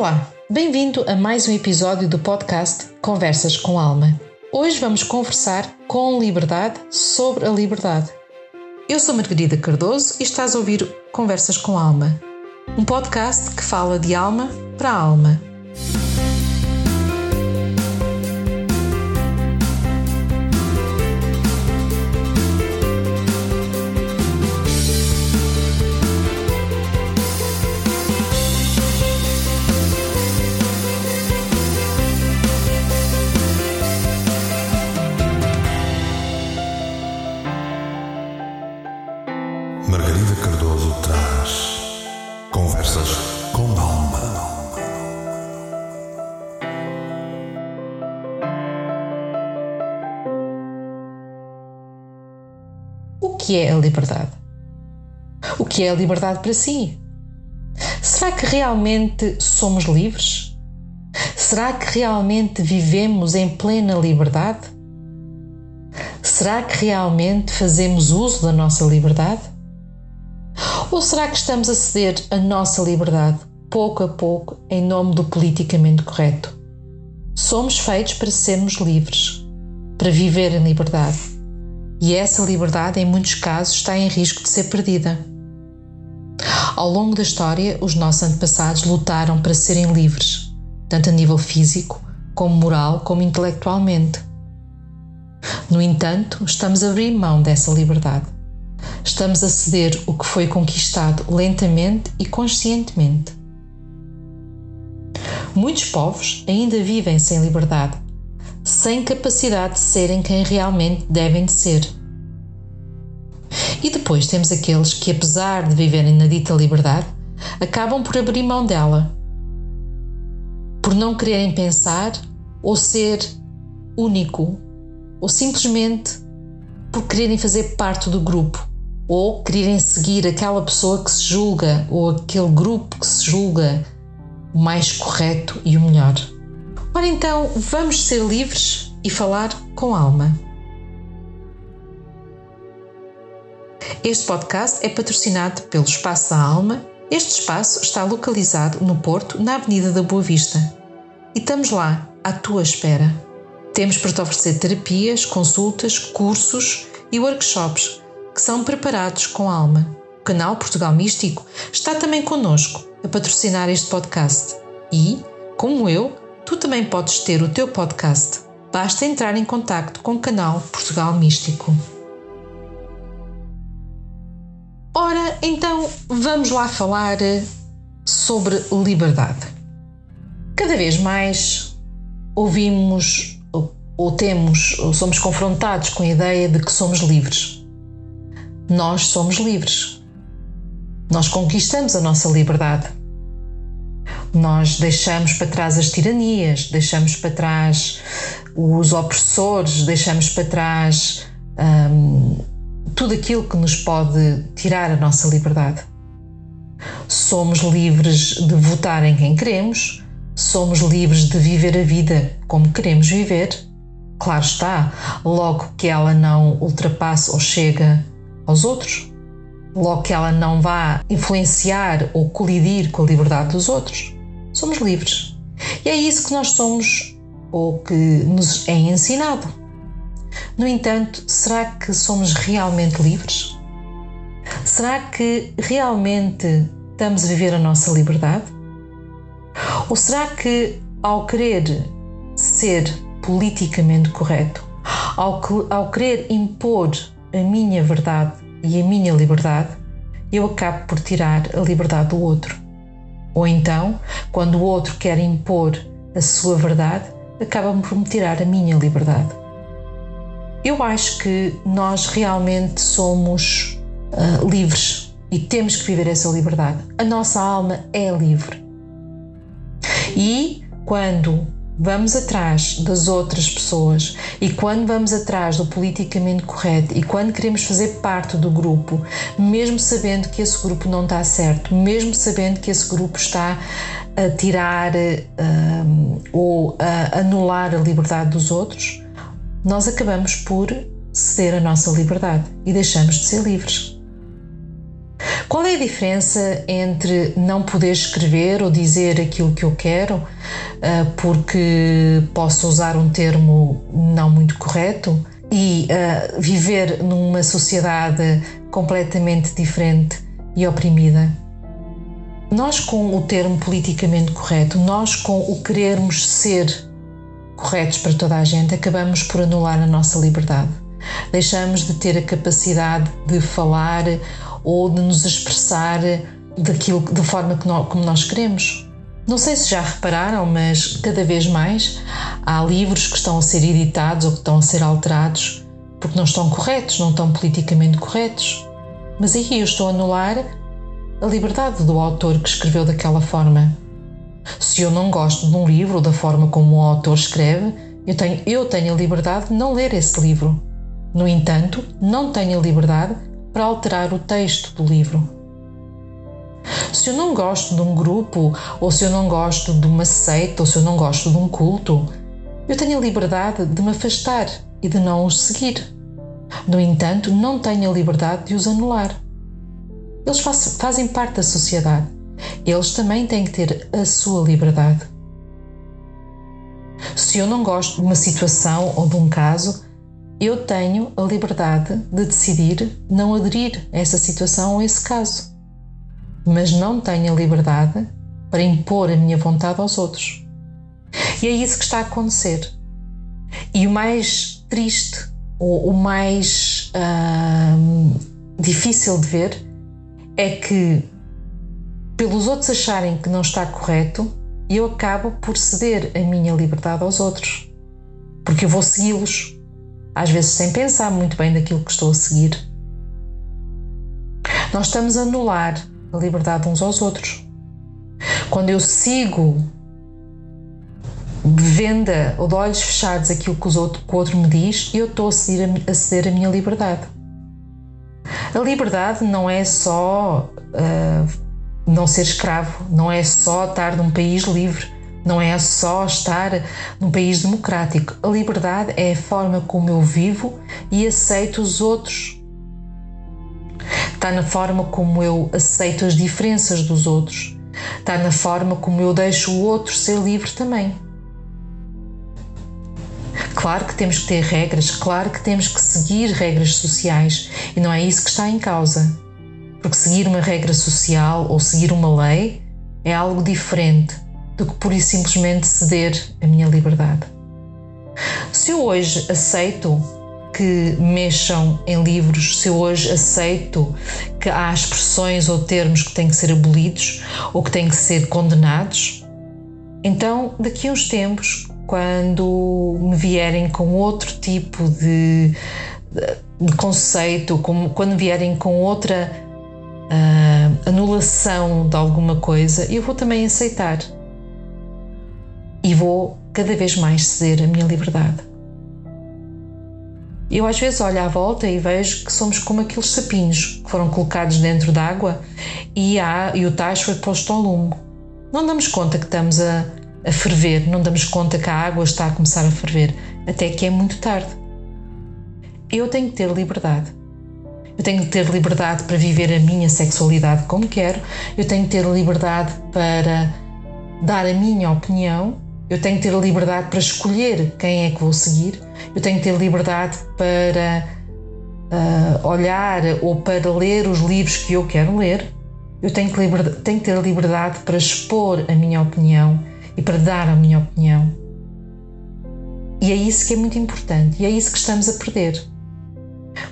Olá, bem-vindo a mais um episódio do podcast Conversas com Alma. Hoje vamos conversar com liberdade sobre a liberdade. Eu sou Margarida Cardoso e estás a ouvir Conversas com Alma, um podcast que fala de alma para alma. Que é a liberdade? O que é a liberdade para si? Será que realmente somos livres? Será que realmente vivemos em plena liberdade? Será que realmente fazemos uso da nossa liberdade? Ou será que estamos a ceder a nossa liberdade pouco a pouco em nome do politicamente correto? Somos feitos para sermos livres, para viver em liberdade. E essa liberdade, em muitos casos, está em risco de ser perdida. Ao longo da história, os nossos antepassados lutaram para serem livres, tanto a nível físico, como moral, como intelectualmente. No entanto, estamos a abrir mão dessa liberdade. Estamos a ceder o que foi conquistado lentamente e conscientemente. Muitos povos ainda vivem sem liberdade, sem capacidade de serem quem realmente devem de ser. E depois temos aqueles que, apesar de viverem na dita liberdade, acabam por abrir mão dela, por não quererem pensar ou ser único, ou simplesmente por quererem fazer parte do grupo, ou quererem seguir aquela pessoa que se julga, ou aquele grupo que se julga o mais correto e o melhor. Ora então, vamos ser livres e falar com alma. Este podcast é patrocinado pelo Espaço da Alma. Este espaço está localizado no Porto, na Avenida da Boa Vista. E estamos lá, à tua espera. Temos para te oferecer terapias, consultas, cursos e workshops que são preparados com alma. O canal Portugal Místico está também connosco a patrocinar este podcast. E, como eu, tu também podes ter o teu podcast. Basta entrar em contato com o canal Portugal Místico. Ora, então vamos lá falar sobre liberdade. Cada vez mais ouvimos ou temos ou somos confrontados com a ideia de que somos livres. Nós somos livres. Nós conquistamos a nossa liberdade. Nós deixamos para trás as tiranias, deixamos para trás os opressores, deixamos para trás hum, tudo aquilo que nos pode tirar a nossa liberdade. Somos livres de votar em quem queremos, somos livres de viver a vida como queremos viver. Claro está, logo que ela não ultrapasse ou chega aos outros, logo que ela não vá influenciar ou colidir com a liberdade dos outros, somos livres. E é isso que nós somos ou que nos é ensinado. No entanto, será que somos realmente livres? Será que realmente estamos a viver a nossa liberdade? Ou será que, ao querer ser politicamente correto, ao, que, ao querer impor a minha verdade e a minha liberdade, eu acabo por tirar a liberdade do outro? Ou então, quando o outro quer impor a sua verdade, acaba por me tirar a minha liberdade? Eu acho que nós realmente somos uh, livres e temos que viver essa liberdade. A nossa alma é livre. E quando vamos atrás das outras pessoas e quando vamos atrás do politicamente correto e quando queremos fazer parte do grupo, mesmo sabendo que esse grupo não está certo, mesmo sabendo que esse grupo está a tirar um, ou a anular a liberdade dos outros, nós acabamos por ceder a nossa liberdade e deixamos de ser livres. Qual é a diferença entre não poder escrever ou dizer aquilo que eu quero ah, porque posso usar um termo não muito correto e uh, viver numa sociedade completamente diferente e oprimida? Nós, com o termo politicamente correto, nós, com o querermos ser corretos para toda a gente, acabamos por anular a nossa liberdade. Deixamos de ter a capacidade de falar ou de nos expressar daquilo, da forma que nós, como nós queremos. Não sei se já repararam, mas cada vez mais há livros que estão a ser editados ou que estão a ser alterados porque não estão corretos, não estão politicamente corretos. Mas aí eu estou a anular a liberdade do autor que escreveu daquela forma. Se eu não gosto de um livro, da forma como o autor escreve, eu tenho, eu tenho a liberdade de não ler esse livro. No entanto, não tenho a liberdade para alterar o texto do livro. Se eu não gosto de um grupo, ou se eu não gosto de uma seita, ou se eu não gosto de um culto, eu tenho a liberdade de me afastar e de não os seguir. No entanto, não tenho a liberdade de os anular. Eles faz, fazem parte da sociedade. Eles também têm que ter a sua liberdade. Se eu não gosto de uma situação ou de um caso, eu tenho a liberdade de decidir não aderir a essa situação ou esse caso. Mas não tenho a liberdade para impor a minha vontade aos outros. E é isso que está a acontecer. E o mais triste, ou o mais difícil de ver, é que, pelos outros acharem que não está correto, eu acabo por ceder a minha liberdade aos outros. Porque eu vou segui-los, às vezes sem pensar muito bem daquilo que estou a seguir. Nós estamos a anular a liberdade uns aos outros. Quando eu sigo venda ou de olhos fechados aquilo que, outro, que o outro me diz, eu estou a ceder a, a ceder a minha liberdade. A liberdade não é só uh, não ser escravo, não é só estar num país livre, não é só estar num país democrático. A liberdade é a forma como eu vivo e aceito os outros. Está na forma como eu aceito as diferenças dos outros. Está na forma como eu deixo o outro ser livre também. Claro que temos que ter regras, claro que temos que seguir regras sociais e não é isso que está em causa. Porque seguir uma regra social ou seguir uma lei é algo diferente do que por e simplesmente ceder a minha liberdade. Se eu hoje aceito que mexam em livros, se eu hoje aceito que há expressões ou termos que têm que ser abolidos ou que têm que ser condenados, então daqui a uns tempos, quando me vierem com outro tipo de, de conceito, como, quando vierem com outra uh, anulação de alguma coisa, eu vou também aceitar e vou cada vez mais ceder a minha liberdade. Eu às vezes olho à volta e vejo que somos como aqueles sapinhos que foram colocados dentro d'água e, e o tacho foi posto ao lume. Não damos conta que estamos a, a ferver, não damos conta que a água está a começar a ferver, até que é muito tarde. Eu tenho que ter liberdade. Eu tenho que ter liberdade para viver a minha sexualidade como quero, eu tenho que ter liberdade para dar a minha opinião, eu tenho que ter liberdade para escolher quem é que vou seguir, eu tenho que ter liberdade para uh, olhar ou para ler os livros que eu quero ler, eu tenho que, tenho que ter liberdade para expor a minha opinião e para dar a minha opinião. E é isso que é muito importante e é isso que estamos a perder.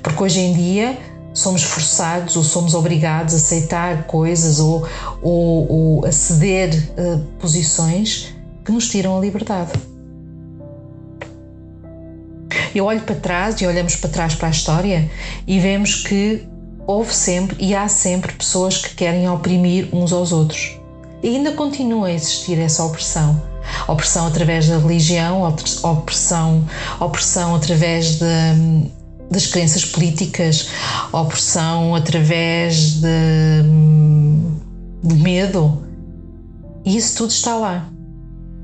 Porque hoje em dia somos forçados ou somos obrigados a aceitar coisas ou, ou, ou a ceder uh, posições que nos tiram a liberdade. Eu olho para trás e olhamos para trás para a história e vemos que houve sempre e há sempre pessoas que querem oprimir uns aos outros. E ainda continua a existir essa opressão. Opressão através da religião, opressão, opressão através de, das crenças políticas, opressão através de, de medo. E isso tudo está lá.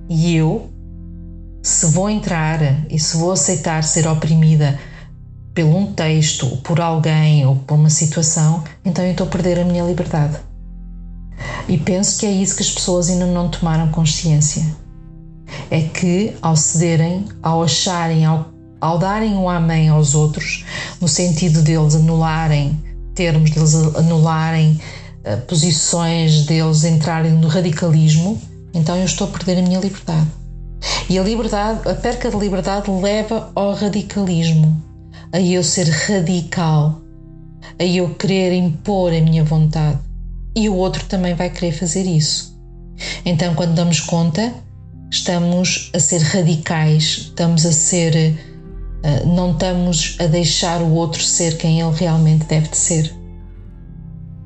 E eu, se vou entrar e se vou aceitar ser oprimida pelo um texto, ou por alguém, ou por uma situação, então eu estou a perder a minha liberdade. E penso que é isso que as pessoas ainda não tomaram consciência. É que ao cederem, ao acharem, ao, ao darem o amém aos outros, no sentido deles anularem termos, deles anularem uh, posições, deles entrarem no radicalismo, então eu estou a perder a minha liberdade. E a liberdade, a perca de liberdade leva ao radicalismo, a eu ser radical, a eu querer impor a minha vontade. E o outro também vai querer fazer isso. Então, quando damos conta, estamos a ser radicais, estamos a ser. Eh, não estamos a deixar o outro ser quem ele realmente deve de ser.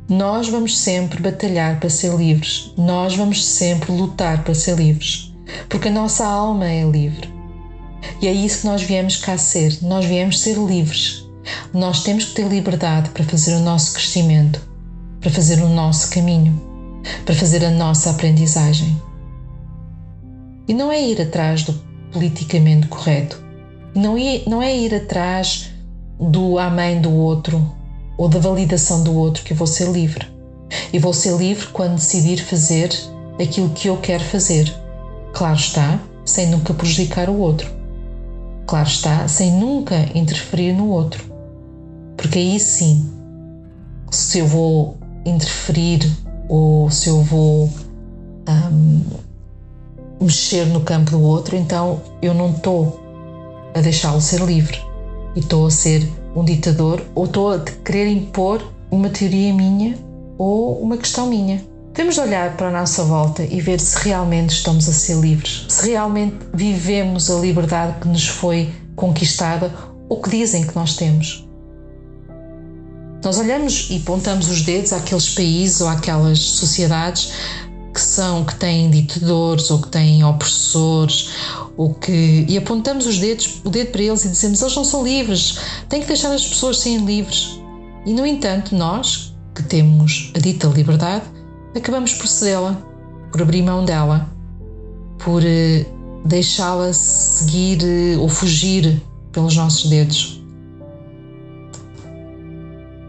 Nós vamos sempre batalhar para ser livres, nós vamos sempre lutar para ser livres, porque a nossa alma é livre. E é isso que nós viemos cá ser, nós viemos ser livres. Nós temos que ter liberdade para fazer o nosso crescimento, para fazer o nosso caminho, para fazer a nossa aprendizagem. E não é ir atrás do politicamente correto, não é, não é ir atrás do amém do outro ou da validação do outro que vou ser livre. E vou ser livre quando decidir fazer aquilo que eu quero fazer. Claro está, sem nunca prejudicar o outro. Claro está, sem nunca interferir no outro. Porque aí sim, se eu vou interferir ou se eu vou um, mexer no campo do outro, então eu não estou a deixá-lo ser livre e estou a ser um ditador ou estou a querer impor uma teoria minha ou uma questão minha. Temos de olhar para a nossa volta e ver se realmente estamos a ser livres, se realmente vivemos a liberdade que nos foi conquistada ou que dizem que nós temos. Nós olhamos e apontamos os dedos àqueles países ou àquelas sociedades que são que têm ditadores ou que têm opressores ou que e apontamos os dedos o dedo para eles e dizemos eles não são livres tem que deixar as pessoas serem livres. E no entanto nós que temos a dita liberdade acabamos por cedê-la por abrir mão dela por eh, deixá-la seguir eh, ou fugir pelos nossos dedos.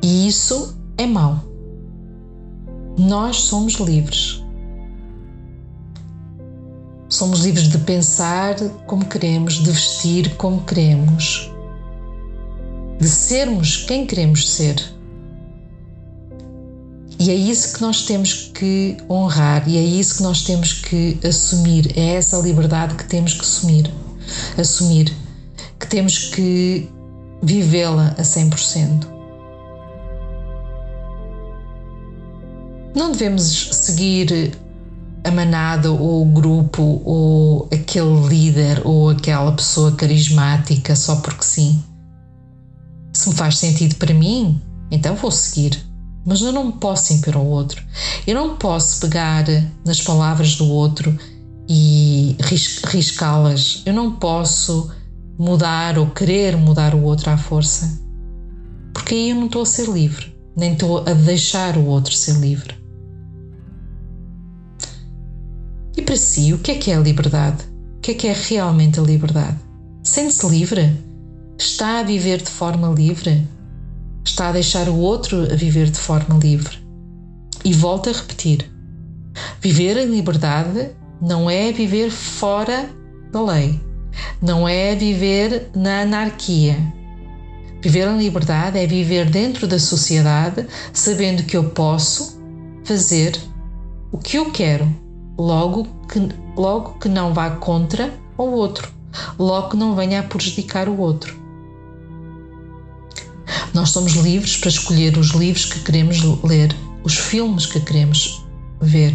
E isso é mau. Nós somos livres Somos livres de pensar como queremos, de vestir como queremos, de sermos quem queremos ser. E é isso que nós temos que honrar e é isso que nós temos que assumir. É essa liberdade que temos que assumir. Assumir que temos que vivê-la a 100%. Não devemos seguir a manada ou o grupo ou aquele líder ou aquela pessoa carismática só porque sim. Se me faz sentido para mim, então vou seguir. Mas eu não posso impor ao outro. Eu não posso pegar nas palavras do outro e riscá-las. Eu não posso mudar ou querer mudar o outro à força. Porque aí eu não estou a ser livre, nem estou a deixar o outro ser livre. Para si, o que é que é a liberdade? O que é que é realmente a liberdade? Sente-se livre? Está a viver de forma livre? Está a deixar o outro a viver de forma livre? E volto a repetir: viver em liberdade não é viver fora da lei, não é viver na anarquia. Viver em liberdade é viver dentro da sociedade, sabendo que eu posso fazer o que eu quero logo que, logo que não vá contra o outro, logo que não venha a prejudicar o outro. Nós somos livres para escolher os livros que queremos ler, os filmes que queremos ver.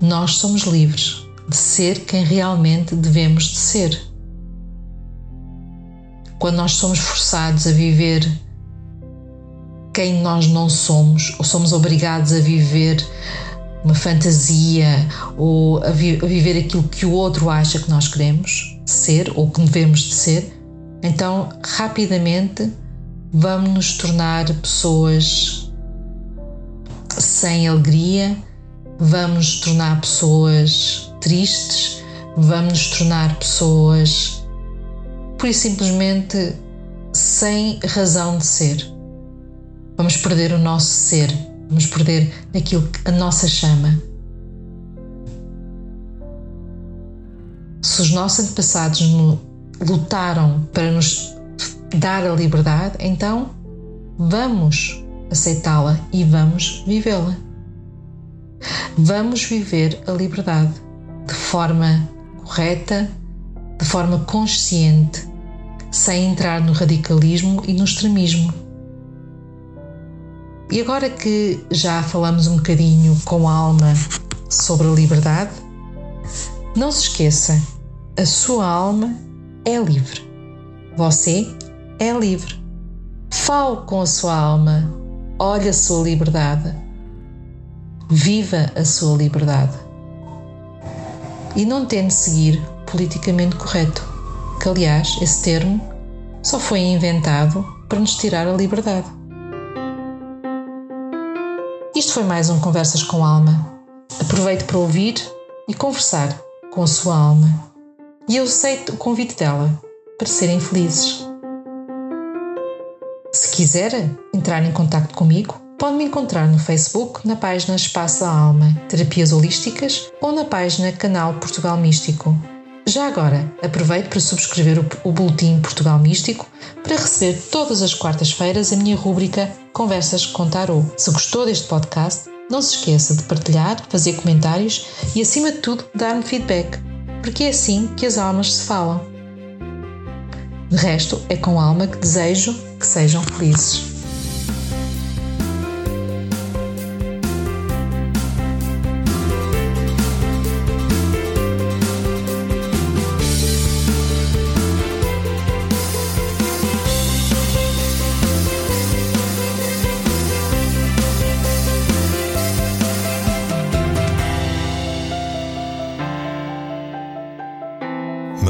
Nós somos livres de ser quem realmente devemos de ser. Quando nós somos forçados a viver quem nós não somos, ou somos obrigados a viver uma fantasia ou a, vi a viver aquilo que o outro acha que nós queremos ser ou que devemos de ser, então rapidamente vamos nos tornar pessoas sem alegria, vamos nos tornar pessoas tristes, vamos nos tornar pessoas por simplesmente sem razão de ser. Vamos perder o nosso ser, vamos perder aquilo que a nossa chama. Se os nossos antepassados lutaram para nos dar a liberdade, então vamos aceitá-la e vamos vivê-la. Vamos viver a liberdade de forma correta, de forma consciente, sem entrar no radicalismo e no extremismo. E agora que já falamos um bocadinho com a alma sobre a liberdade, não se esqueça, a sua alma é livre. Você é livre. Fale com a sua alma, olhe a sua liberdade, viva a sua liberdade. E não tente seguir politicamente correto, que aliás, esse termo só foi inventado para nos tirar a liberdade. Isto foi mais um Conversas com Alma. Aproveite para ouvir e conversar com a sua alma. E eu aceito o convite dela para serem felizes. Se quiser entrar em contato comigo, pode me encontrar no Facebook na página Espaço da Alma, Terapias Holísticas ou na página Canal Portugal Místico. Já agora, aproveito para subscrever o, Boletim Portugal Místico para receber todas as quartas-feiras a minha rúbrica Conversas com Tarot. Se gostou deste podcast, não se esqueça de partilhar, fazer comentários e, acima de tudo, dar-me feedback, porque é assim que as almas se falam. De resto, é com alma que desejo que sejam felizes.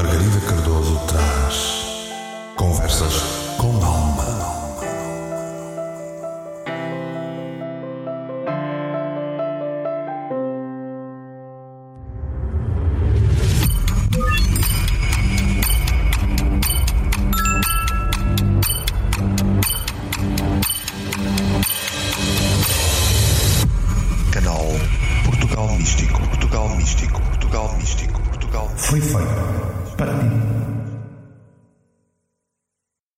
Margarida Cardoso traz Conversas com Alma.